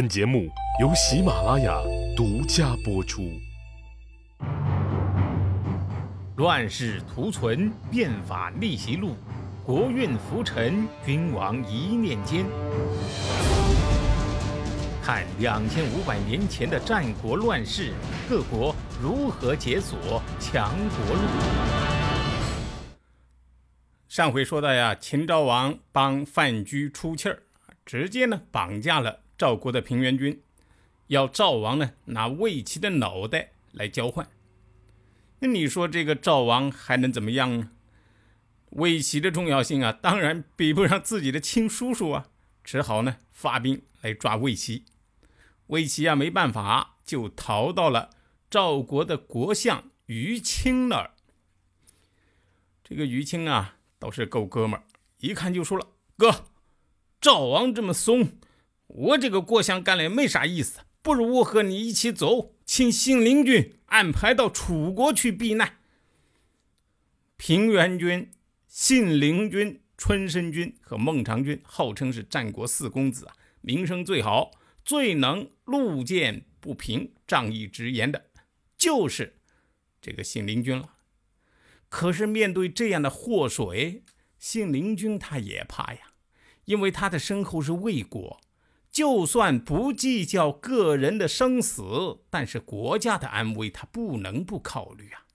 本节目由喜马拉雅独家播出。乱世图存，变法逆袭录，国运浮沉，君王一念间。看两千五百年前的战国乱世，各国如何解锁强国路。上回说到呀，秦昭王帮范雎出气儿，直接呢绑架了。赵国的平原君要赵王呢拿魏齐的脑袋来交换，那你说这个赵王还能怎么样呢？魏齐的重要性啊，当然比不上自己的亲叔叔啊，只好呢发兵来抓魏齐。魏齐啊没办法，就逃到了赵国的国相于青那儿。这个于青啊倒是够哥们儿，一看就说了：“哥，赵王这么怂。”我这个过乡干了也没啥意思，不如我和你一起走，请信陵君安排到楚国去避难。平原君、信陵君、春申君和孟尝君号称是战国四公子啊，名声最好、最能路见不平、仗义直言的，就是这个信陵君了。可是面对这样的祸水，信陵君他也怕呀，因为他的身后是魏国。就算不计较个人的生死，但是国家的安危他不能不考虑啊。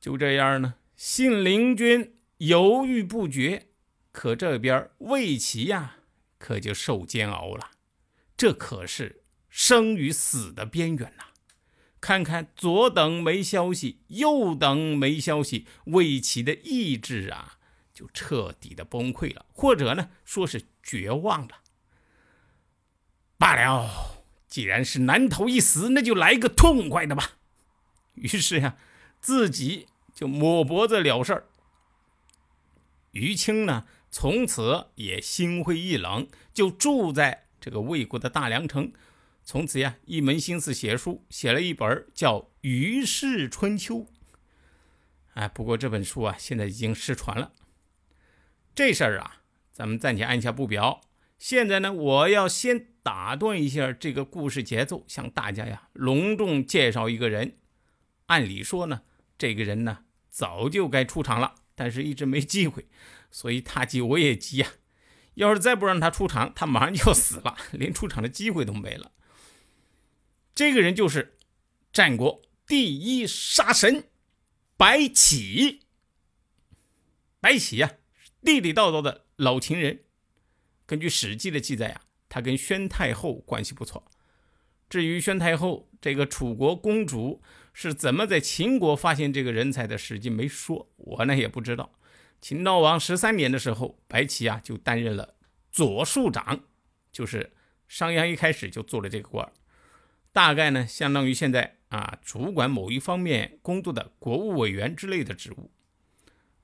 就这样呢，信陵君犹豫不决，可这边魏齐呀，可就受煎熬了。这可是生与死的边缘呐！看看左等没消息，右等没消息，魏齐的意志啊，就彻底的崩溃了，或者呢，说是绝望了。罢了，既然是难逃一死，那就来个痛快的吧。于是呀，自己就抹脖子了事儿。于青呢，从此也心灰意冷，就住在这个魏国的大梁城。从此呀，一门心思写书，写了一本叫《于氏春秋》。哎，不过这本书啊，现在已经失传了。这事儿啊，咱们暂且按下不表。现在呢，我要先。打断一下这个故事节奏，向大家呀隆重介绍一个人。按理说呢，这个人呢早就该出场了，但是一直没机会，所以他急我也急呀。要是再不让他出场，他马上就要死了，连出场的机会都没了。这个人就是战国第一杀神白起。白起呀，地地道道的老秦人。根据《史记》的记载呀。他跟宣太后关系不错。至于宣太后这个楚国公主是怎么在秦国发现这个人才的，史记没说，我呢也不知道。秦昭王十三年的时候，白起啊就担任了左庶长，就是商鞅一开始就做了这个官大概呢相当于现在啊主管某一方面工作的国务委员之类的职务。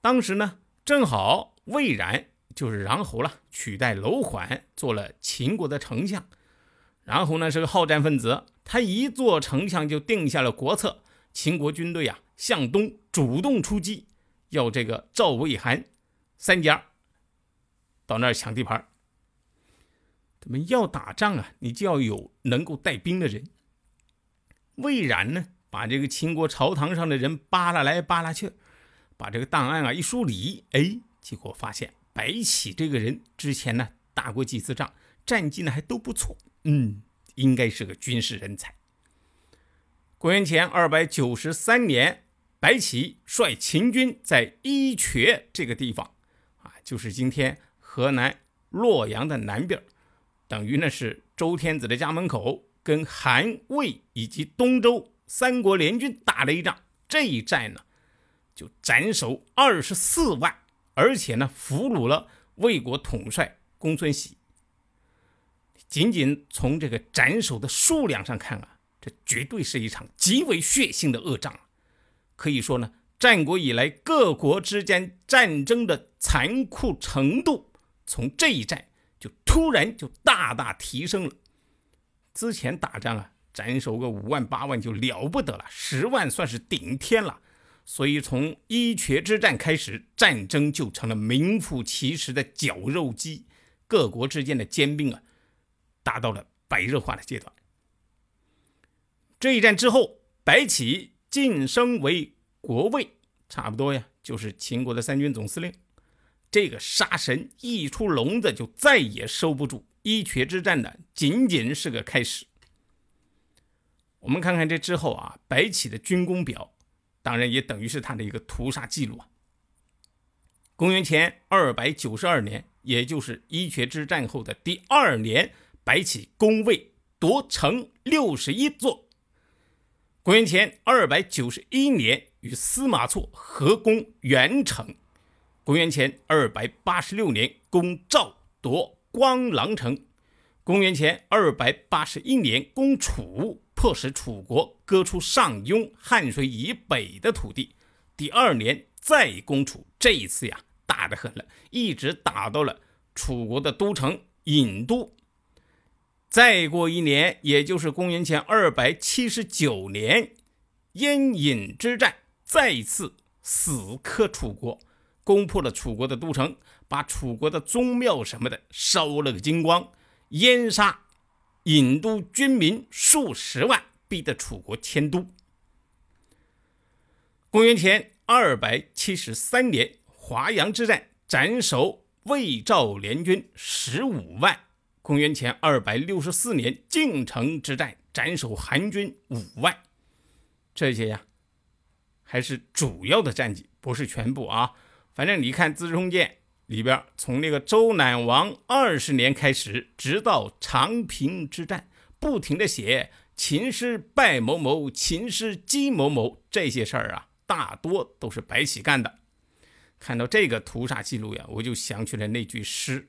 当时呢正好魏冉。就是穰侯了，取代楼缓做了秦国的丞相。穰侯呢是个好战分子，他一做丞相就定下了国策：秦国军队啊向东主动出击，要这个赵、魏、韩三家到那儿抢地盘。他们要打仗啊，你就要有能够带兵的人。魏冉呢，把这个秦国朝堂上的人扒拉来扒拉去，把这个档案啊一梳理，哎，结果发现。白起这个人之前呢打过几次仗，战绩呢还都不错，嗯，应该是个军事人才。公元前二百九十三年，白起率秦军在伊阙这个地方，啊，就是今天河南洛阳的南边，等于呢是周天子的家门口，跟韩魏以及东周三国联军打了一仗。这一战呢，就斩首二十四万。而且呢，俘虏了魏国统帅公孙喜。仅仅从这个斩首的数量上看啊，这绝对是一场极为血腥的恶仗。可以说呢，战国以来各国之间战争的残酷程度，从这一战就突然就大大提升了。之前打仗啊，斩首个五万八万就了不得了，十万算是顶天了。所以，从伊阙之战开始，战争就成了名副其实的绞肉机。各国之间的兼并啊，达到了白热化的阶段。这一战之后，白起晋升为国尉，差不多呀，就是秦国的三军总司令。这个杀神一出笼子就再也收不住。伊阙之战呢，仅仅是个开始。我们看看这之后啊，白起的军功表，当然也等于是他的一个屠杀记录啊。公元前二百九十二年，也就是伊阙之战后的第二年，白起攻魏夺城六十一座。公元前二百九十一年，与司马错合攻元城。公元前二百八十六年，攻赵夺光狼城。公元前二百八十一年，攻楚，迫使楚国割出上庸、汉水以北的土地。第二年再攻楚，这一次呀，打得很了，一直打到了楚国的都城郢都。再过一年，也就是公元前二百七十九年，燕郢之战，再次死磕楚国。攻破了楚国的都城，把楚国的宗庙什么的烧了个精光，淹杀郢都军民数十万，逼得楚国迁都。公元前二百七十三年，华阳之战斩首魏赵联军十五万。公元前二百六十四年，晋城之战斩首韩军五万。这些呀，还是主要的战绩，不是全部啊。反正你看《资治通鉴》里边，从那个周赧王二十年开始，直到长平之战，不停的写秦师败某某、秦师击某某这些事儿啊，大多都是白起干的。看到这个屠杀记录呀，我就想起了那句诗：“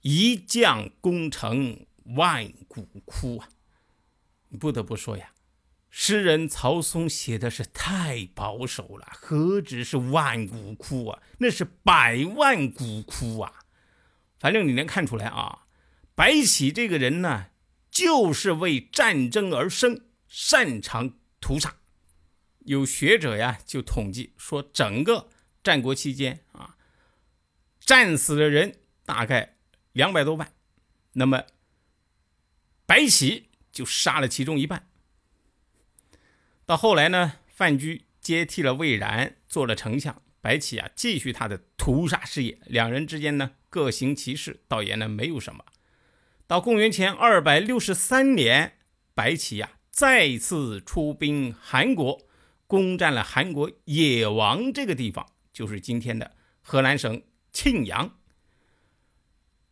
一将功成万骨枯啊！”不得不说呀。诗人曹嵩写的是太保守了，何止是万骨枯啊，那是百万骨枯啊！反正你能看出来啊，白起这个人呢，就是为战争而生，擅长屠杀。有学者呀就统计说，整个战国期间啊，战死的人大概两百多万，那么白起就杀了其中一半。到后来呢，范雎接替了魏然，做了丞相。白起啊，继续他的屠杀事业。两人之间呢，各行其事，倒也呢没有什么。到公元前二百六十三年，白起呀再次出兵韩国，攻占了韩国野王这个地方，就是今天的河南省沁阳。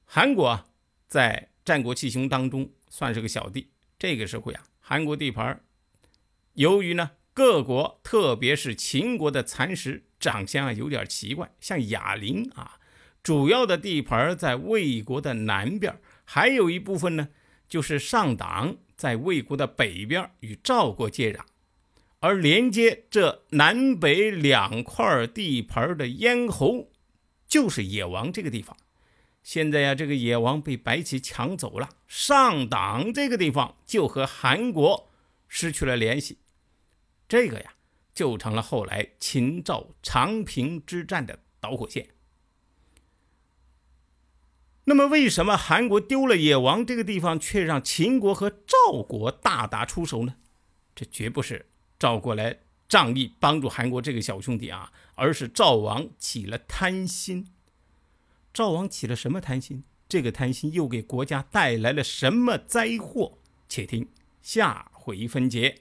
韩国啊，在战国七雄当中算是个小弟。这个时候呀，韩国地盘由于呢，各国特别是秦国的蚕食长相啊有点奇怪，像哑铃啊，主要的地盘在魏国的南边，还有一部分呢就是上党在魏国的北边与赵国接壤，而连接这南北两块地盘的咽喉就是野王这个地方。现在呀，这个野王被白起抢走了，上党这个地方就和韩国失去了联系。这个呀，就成了后来秦赵长平之战的导火线。那么，为什么韩国丢了野王这个地方，却让秦国和赵国大打出手呢？这绝不是赵国来仗义帮助韩国这个小兄弟啊，而是赵王起了贪心。赵王起了什么贪心？这个贪心又给国家带来了什么灾祸？且听下回分解。